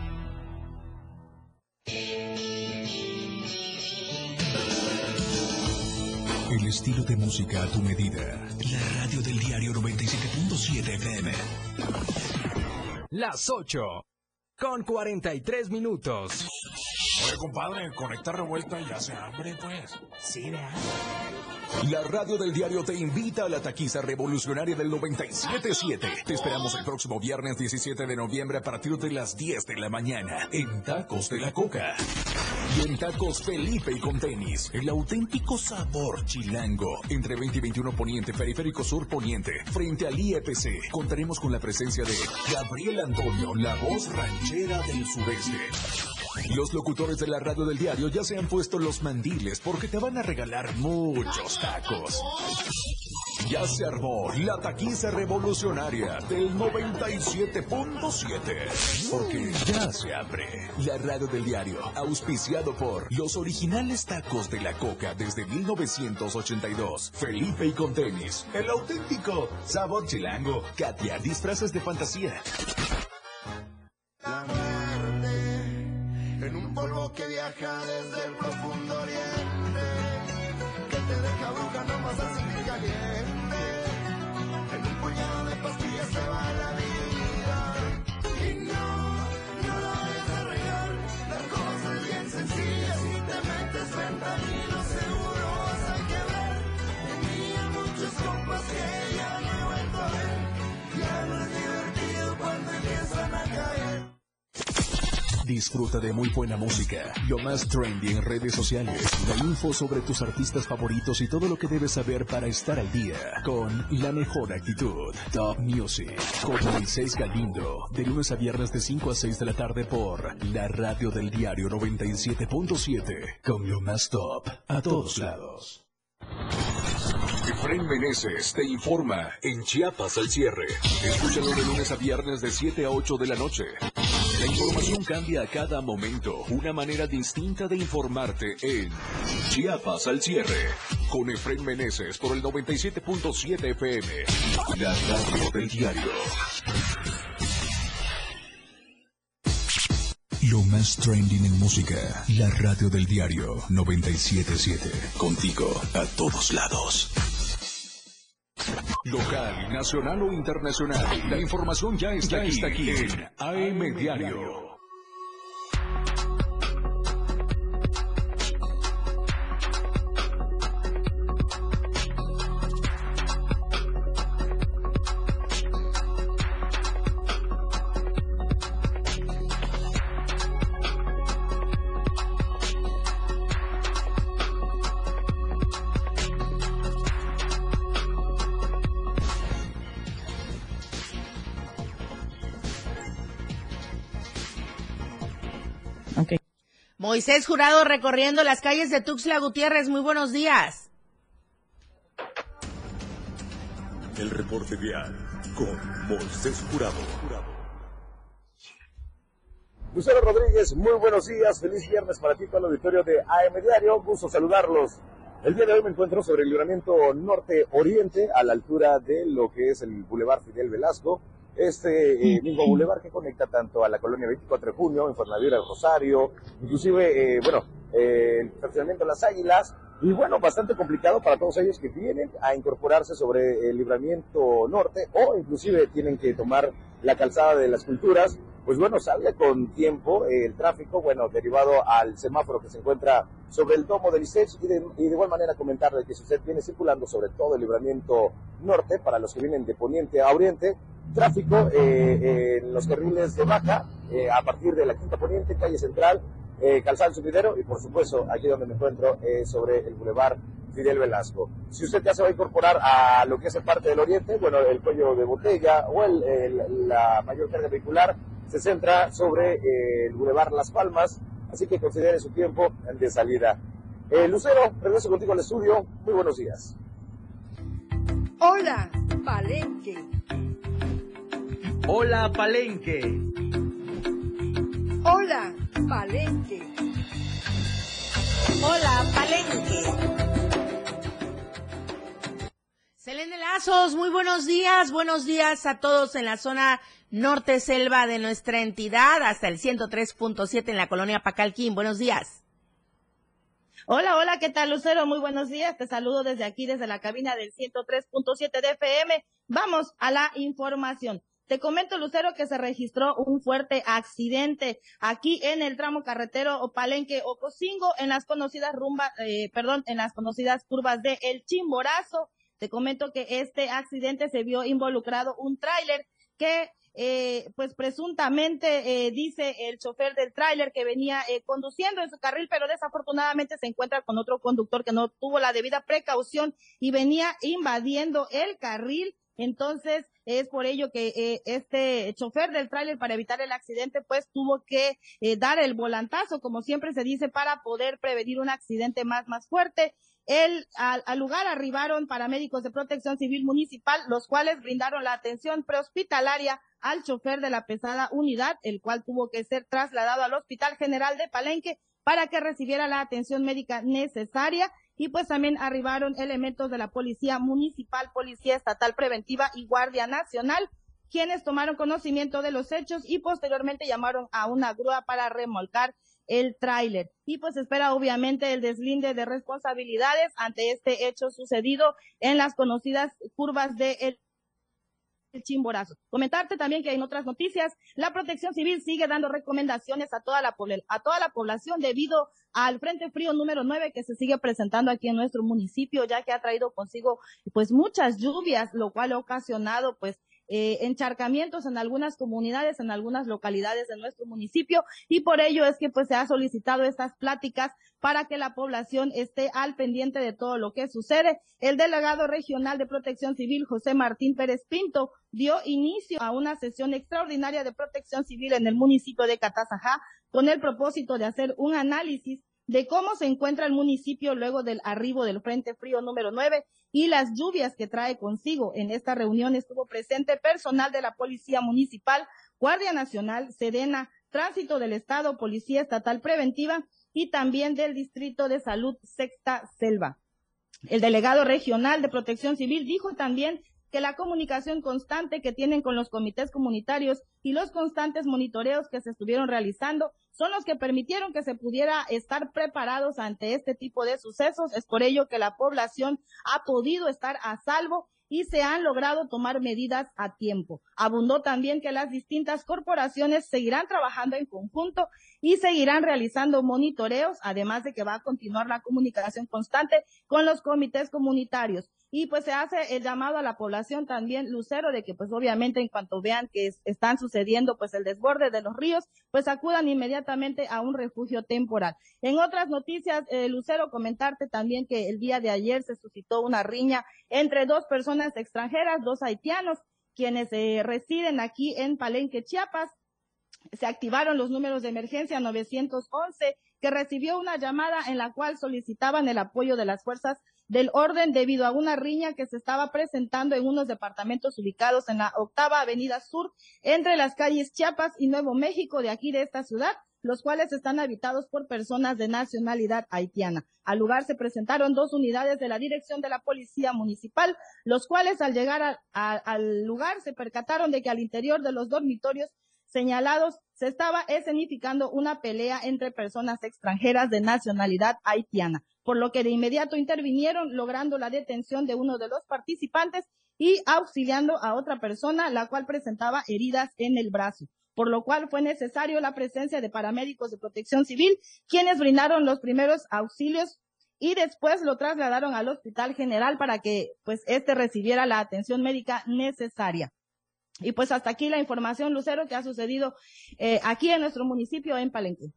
El estilo de música a tu medida. La radio del diario 97.7 FM. Las 8 con 43 minutos. Oye, compadre, conecta revuelta y hace hambre, pues. Sí, vea. La radio del diario te invita a la taquiza revolucionaria del 97.7. Te esperamos el próximo viernes 17 de noviembre a partir de las 10 de la mañana en Tacos de la Coca. Y en Tacos Felipe y con tenis, el auténtico sabor chilango. Entre 20 y 21 Poniente, Periférico Sur Poniente, frente al IEPC, contaremos con la presencia de Gabriel Antonio, la voz ranchera del sureste. Los locutores de la radio del diario ya se han puesto los mandiles porque te van a regalar muchos tacos. Ya se armó la taquiza revolucionaria del 97.7. Porque ya se abre la radio del diario, auspiciado por los originales tacos de la coca desde 1982. Felipe y con tenis, el auténtico sabor chilango. Katia, disfraces de fantasía. La muerte en un polvo que viaja desde el profundo Disfruta de muy buena música, lo más trendy en redes sociales, la info sobre tus artistas favoritos y todo lo que debes saber para estar al día con la mejor actitud. Top Music con Moisés Galindo, de lunes a viernes de 5 a 6 de la tarde por la radio del diario 97.7 con lo más top a todos lados. Efraín Meneses te informa en Chiapas al cierre. Escúchalo de lunes a viernes de 7 a 8 de la noche. La información cambia a cada momento. Una manera distinta de informarte en Chiapas al cierre. Con Efraín Meneses por el 97.7 FM. La radio del diario. Lo más trending en música. La radio del diario 977. Contigo a todos lados. Local, nacional o internacional. La información ya está, aquí, está aquí en AM Diario. Moisés Jurado recorriendo las calles de Tuxtla Gutiérrez. Muy buenos días. El reporte vial con Moisés Jurado. Lucero Rodríguez, muy buenos días. Feliz viernes para ti, todo el auditorio de AM Diario. Gusto saludarlos. El día de hoy me encuentro sobre el libramiento norte-oriente, a la altura de lo que es el Boulevard Fidel Velasco. Este eh, mismo bulevar que conecta tanto a la colonia 24 de junio, en Fornadura del Rosario, inclusive, eh, bueno, eh, el fraccionamiento de las Águilas, y bueno, bastante complicado para todos ellos que vienen a incorporarse sobre el libramiento norte o inclusive tienen que tomar la calzada de las culturas. Pues bueno, salga con tiempo el tráfico, bueno, derivado al semáforo que se encuentra sobre el domo del ICEX y de, y de igual manera comentarle que si usted viene circulando sobre todo el libramiento norte, para los que vienen de poniente a oriente, tráfico eh, en los carriles de baja eh, a partir de la quinta poniente, calle central, eh, Calzado Subidero y por supuesto aquí donde me encuentro eh, sobre el bulevar Fidel Velasco. Si usted ya se va a incorporar a lo que es parte del oriente, bueno, el cuello de botella o el, el- la mayor carga vehicular se centra sobre eh, el bulevar Las Palmas, así que considere su tiempo de salida. Eh, Lucero, regreso contigo al estudio. Muy buenos días. Hola, Palenque. Hola, Palenque. Hola, Palenque. Hola, Palenque. Selene Lazos, muy buenos días. Buenos días a todos en la zona norte selva de nuestra entidad, hasta el 103.7 en la colonia Pacalquín. Buenos días. Hola, hola, ¿qué tal, Lucero? Muy buenos días. Te saludo desde aquí, desde la cabina del 103.7 de FM. Vamos a la información. Te comento, Lucero, que se registró un fuerte accidente aquí en el tramo carretero Palenque Ocosingo, en las conocidas rumba, eh, perdón, en las conocidas curvas de El Chimborazo. Te comento que este accidente se vio involucrado un tráiler que eh, pues presuntamente eh, dice el chofer del tráiler que venía eh, conduciendo en su carril, pero desafortunadamente se encuentra con otro conductor que no tuvo la debida precaución y venía invadiendo el carril. Entonces, Es por ello que eh, este chofer del tráiler, para evitar el accidente, pues tuvo que eh, dar el volantazo, como siempre se dice, para poder prevenir un accidente más, más fuerte. El, al, al, lugar arribaron paramédicos de protección civil municipal, los cuales brindaron la atención prehospitalaria al chofer de la pesada unidad, el cual tuvo que ser trasladado al Hospital General de Palenque para que recibiera la atención médica necesaria. Y pues también arribaron elementos de la Policía Municipal, Policía Estatal Preventiva y Guardia Nacional, quienes tomaron conocimiento de los hechos y posteriormente llamaron a una grúa para remolcar el tráiler. Y pues espera obviamente el deslinde de responsabilidades ante este hecho sucedido en las conocidas curvas de el chimborazo. Comentarte también que en otras noticias, la protección civil sigue dando recomendaciones a toda la, a toda la población debido al Frente Frío número 9 que se sigue presentando aquí en nuestro municipio, ya que ha traído consigo pues muchas lluvias, lo cual ha ocasionado pues eh, encharcamientos en algunas comunidades, en algunas localidades de nuestro municipio y por ello es que pues se ha solicitado estas pláticas para que la población esté al pendiente de todo lo que sucede. El delegado regional de protección civil, José Martín Pérez Pinto, dio inicio a una sesión extraordinaria de protección civil en el municipio de Catazajá con el propósito de hacer un análisis de cómo se encuentra el municipio luego del arribo del Frente Frío número 9 y las lluvias que trae consigo. En esta reunión estuvo presente personal de la Policía Municipal, Guardia Nacional, Sedena, Tránsito del Estado, Policía Estatal Preventiva y también del Distrito de Salud Sexta Selva. El delegado regional de Protección Civil dijo también que la comunicación constante que tienen con los comités comunitarios y los constantes monitoreos que se estuvieron realizando son los que permitieron que se pudiera estar preparados ante este tipo de sucesos. Es por ello que la población ha podido estar a salvo y se han logrado tomar medidas a tiempo. Abundó también que las distintas corporaciones seguirán trabajando en conjunto y seguirán realizando monitoreos, además de que va a continuar la comunicación constante con los comités comunitarios. Y pues se hace el llamado a la población también, Lucero, de que pues obviamente en cuanto vean que es, están sucediendo pues el desborde de los ríos, pues acudan inmediatamente a un refugio temporal. En otras noticias, eh, Lucero, comentarte también que el día de ayer se suscitó una riña entre dos personas extranjeras, dos haitianos, quienes eh, residen aquí en Palenque, Chiapas, se activaron los números de emergencia 911 que recibió una llamada en la cual solicitaban el apoyo de las fuerzas del orden debido a una riña que se estaba presentando en unos departamentos ubicados en la octava avenida sur entre las calles Chiapas y Nuevo México de aquí de esta ciudad, los cuales están habitados por personas de nacionalidad haitiana. Al lugar se presentaron dos unidades de la dirección de la policía municipal, los cuales al llegar al lugar se percataron de que al interior de los dormitorios señalados se estaba escenificando una pelea entre personas extranjeras de nacionalidad haitiana por lo que de inmediato intervinieron logrando la detención de uno de los participantes y auxiliando a otra persona, la cual presentaba heridas en el brazo, por lo cual fue necesario la presencia de paramédicos de protección civil, quienes brindaron los primeros auxilios y después lo trasladaron al Hospital General para que pues este recibiera la atención médica necesaria. Y pues hasta aquí la información, Lucero, que ha sucedido eh, aquí en nuestro municipio en Palenque.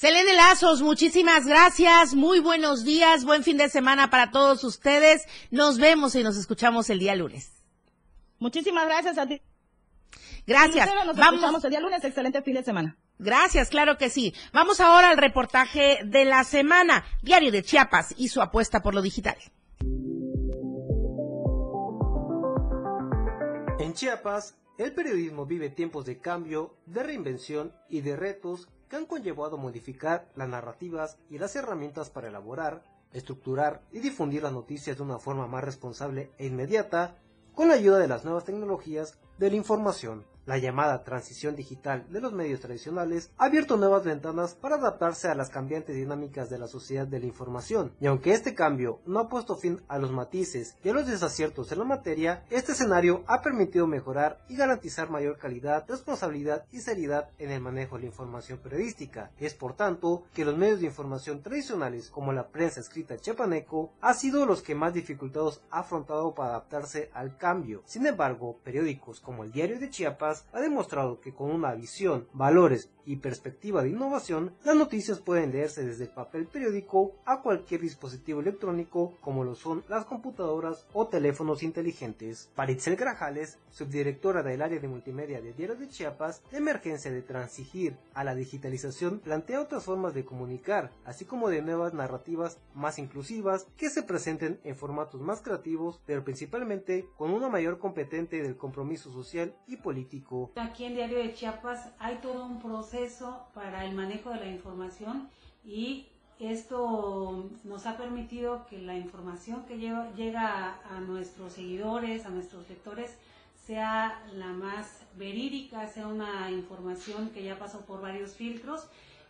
Selene Lazos, muchísimas gracias, muy buenos días, buen fin de semana para todos ustedes. Nos vemos y nos escuchamos el día lunes. Muchísimas gracias a ti. Gracias. Nos Vamos. escuchamos el día lunes, excelente fin de semana. Gracias, claro que sí. Vamos ahora al reportaje de la semana, Diario de Chiapas y su apuesta por lo digital. En Chiapas, el periodismo vive tiempos de cambio, de reinvención y de retos que han conllevado modificar las narrativas y las herramientas para elaborar, estructurar y difundir las noticias de una forma más responsable e inmediata con la ayuda de las nuevas tecnologías de la información. La llamada transición digital de los medios tradicionales ha abierto nuevas ventanas para adaptarse a las cambiantes dinámicas de la sociedad de la información, y aunque este cambio no ha puesto fin a los matices y a los desaciertos en la materia, este escenario ha permitido mejorar y garantizar mayor calidad, responsabilidad y seriedad en el manejo de la información periodística. Es por tanto que los medios de información tradicionales como la prensa escrita chiapaneco ha sido los que más dificultados ha afrontado para adaptarse al cambio. Sin embargo, periódicos como el Diario de Chiapas Ha demostrado que con una visión, valores y perspectiva de innovación, las noticias pueden leerse desde el papel periódico a cualquier dispositivo electrónico como lo son las computadoras o teléfonos inteligentes. Para Itzel Grajales, subdirectora del área de multimedia de Diario de Chiapas, la emergencia de transigir a la digitalización plantea otras formas de comunicar, así como de nuevas narrativas más inclusivas que se presenten en formatos más creativos, pero principalmente con una mayor competente del compromiso social y político. Aquí en Diario de Chiapas hay todo un proceso para el manejo de la información y esto nos ha permitido que la información que llega a, a nuestros seguidores, a nuestros lectores, sea la más verídica, sea una información que ya pasó por varios filtros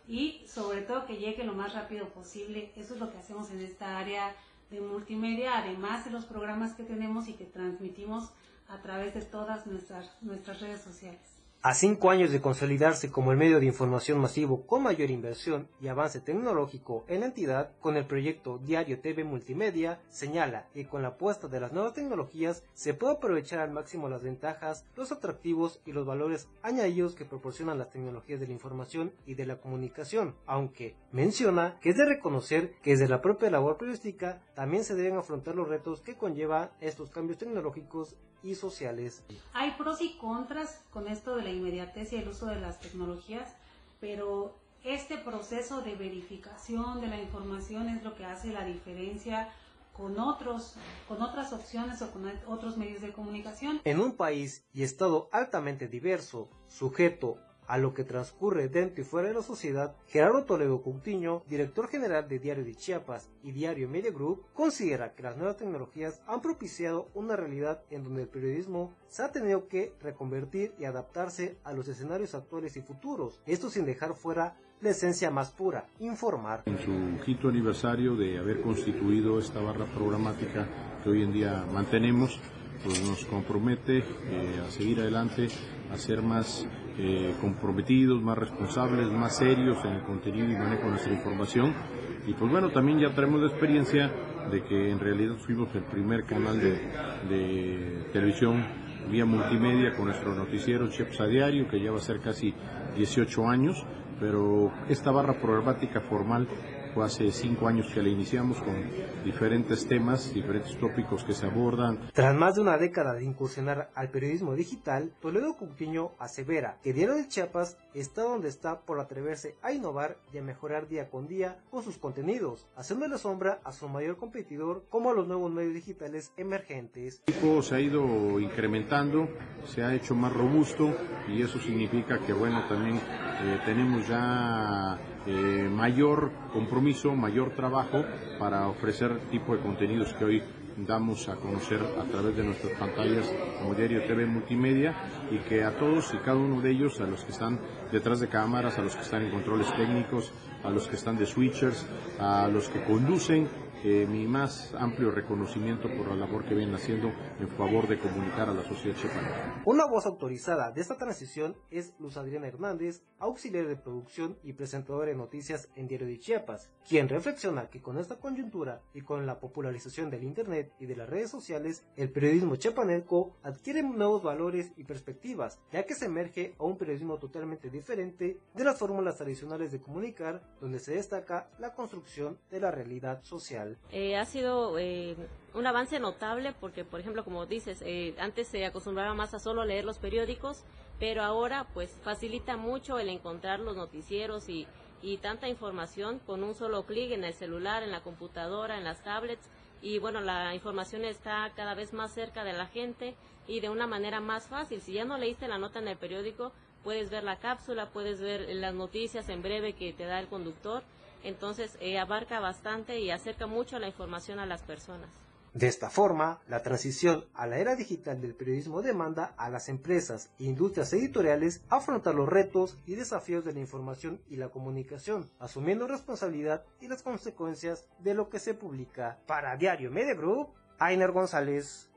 y sobre todo que llegue lo más rápido posible. Eso es lo que hacemos en esta área de multimedia, además de los programas que tenemos y que transmitimos a través de todas nuestras, nuestras redes sociales. A cinco años de consolidarse como el medio de información masivo con mayor inversión y avance tecnológico en la entidad, con el proyecto Diario TV Multimedia, señala que con la apuesta de las nuevas tecnologías se puede aprovechar al máximo las ventajas, los atractivos y los valores añadidos que proporcionan las tecnologías de la información y de la comunicación, aunque menciona que es de reconocer que desde la propia labor periodística también se deben afrontar los retos que conlleva estos cambios tecnológicos y sociales. Hay pros y contras con esto de la inmediatez y el uso de las tecnologías, pero este proceso de verificación de la información es lo que hace la diferencia con otros, con otras opciones o con otros medios de comunicación. En un país y estado altamente diverso, sujeto a lo que transcurre dentro y fuera de la sociedad, Gerardo Toledo Coutinho, director general de Diario de Chiapas y Diario Media Group, considera que las nuevas tecnologías han propiciado una realidad en donde el periodismo se ha tenido que reconvertir y adaptarse a los escenarios actuales y futuros, esto sin dejar fuera la esencia más pura, informar. En su quinto aniversario de haber constituido esta barra programática que hoy en día mantenemos, pues nos compromete eh, a seguir adelante, a ser más eh, comprometidos, más responsables, más serios en el contenido y manejo de nuestra información. Y pues bueno, también ya traemos la experiencia de que en realidad fuimos el primer canal de, de televisión vía multimedia con nuestro noticiero Chiapas a Diario, que ya va a ser casi 18 años, pero esta barra programática formal fue hace cinco años que la iniciamos con diferentes temas, diferentes tópicos que se abordan. Tras más de una década de incursionar al periodismo digital, Toledo Coutinho asevera que Diario de Chiapas está donde está por atreverse a innovar y a mejorar día con día con sus contenidos, haciendo la sombra a su mayor competidor como a los nuevos medios digitales emergentes. El equipo se ha ido incrementando, se ha hecho más robusto y eso significa que bueno, también eh, tenemos ya eh, mayor compromiso, mayor trabajo para ofrecer tipo de contenidos que hoy damos a conocer a través de nuestras pantallas como Diario TV Multimedia y que a todos y cada uno de ellos, a los que están detrás de cámaras, a los que están en controles técnicos, a los que están de switchers, a los que conducen, eh, mi más amplio reconocimiento por la labor que vienen haciendo en favor de comunicar a la sociedad chiapaneca. Una voz autorizada de esta transición es Luz Adriana Hernández, auxiliar de producción y presentadora de noticias en Diario de Chiapas, quien reflexiona que con esta coyuntura y con la popularización del Internet y de las redes sociales, el periodismo chiapaneco adquiere nuevos valores y perspectivas, ya que se emerge a un periodismo totalmente diferente de las fórmulas tradicionales de comunicar, donde se destaca la construcción de la realidad social. Eh, ha sido eh, un avance notable porque, por ejemplo, como dices, eh, antes se acostumbraba más a solo leer los periódicos, pero ahora pues facilita mucho el encontrar los noticieros y, y tanta información con un solo clic en el celular, en la computadora, en las tablets. Y bueno, la información está cada vez más cerca de la gente y de una manera más fácil. Si ya no leíste la nota en el periódico, puedes ver la cápsula, puedes ver las noticias en breve que te da el conductor entonces eh, abarca bastante y acerca mucho la información a las personas. De esta forma, la transición a la era digital del periodismo demanda a las empresas e industrias editoriales afrontar los retos y desafíos de la información y la comunicación, asumiendo responsabilidad y las consecuencias de lo que se publica. Para Diario Media Group, Ainer González.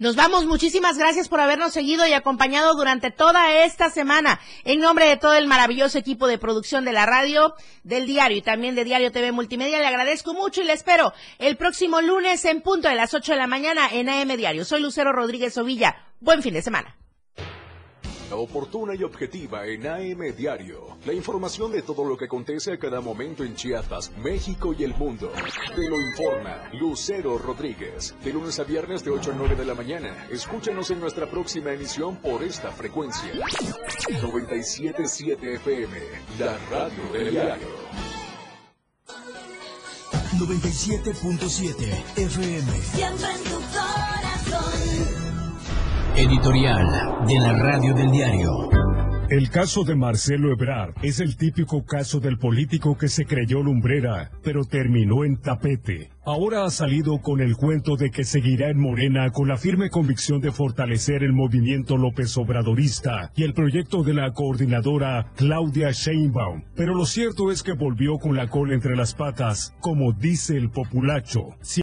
Nos vamos, muchísimas gracias por habernos seguido y acompañado durante toda esta semana. En nombre de todo el maravilloso equipo de producción de la radio, del diario y también de Diario TV Multimedia, le agradezco mucho y le espero el próximo lunes en punto de las 8 de la mañana en AM Diario. Soy Lucero Rodríguez Ovilla. Buen fin de semana. Oportuna y objetiva en AM Diario. La información de todo lo que acontece a cada momento en Chiapas, México y el mundo. Te lo informa Lucero Rodríguez. De lunes a viernes de 8 a 9 de la mañana. Escúchanos en nuestra próxima emisión por esta frecuencia. 977 FM, la radio del diario. 97.7 FM. Siempre en tu corazón. Editorial de la Radio del Diario. El caso de Marcelo Ebrard es el típico caso del político que se creyó lumbrera, pero terminó en tapete. Ahora ha salido con el cuento de que seguirá en Morena con la firme convicción de fortalecer el movimiento López Obradorista y el proyecto de la coordinadora Claudia Sheinbaum. Pero lo cierto es que volvió con la cola entre las patas, como dice el populacho.